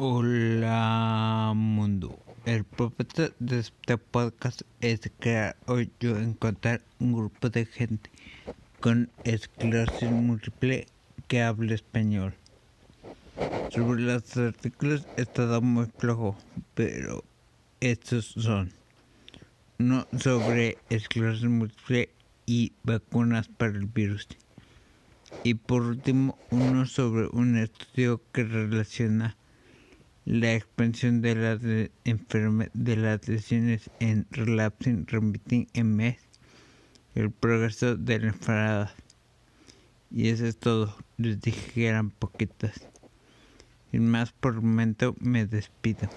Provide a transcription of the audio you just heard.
Hola mundo. El propósito de este podcast es crear hoy yo encontrar un grupo de gente con esclerosis múltiple que hable español. Sobre los artículos he estado muy flojo, pero estos son uno sobre esclerosis múltiple y vacunas para el virus. Y por último, uno sobre un estudio que relaciona la expansión de las de, las lesiones en relapsing remitting MS, el progreso de la enfermedad. Y eso es todo. Les dije que eran poquitas. Sin más por el momento me despido.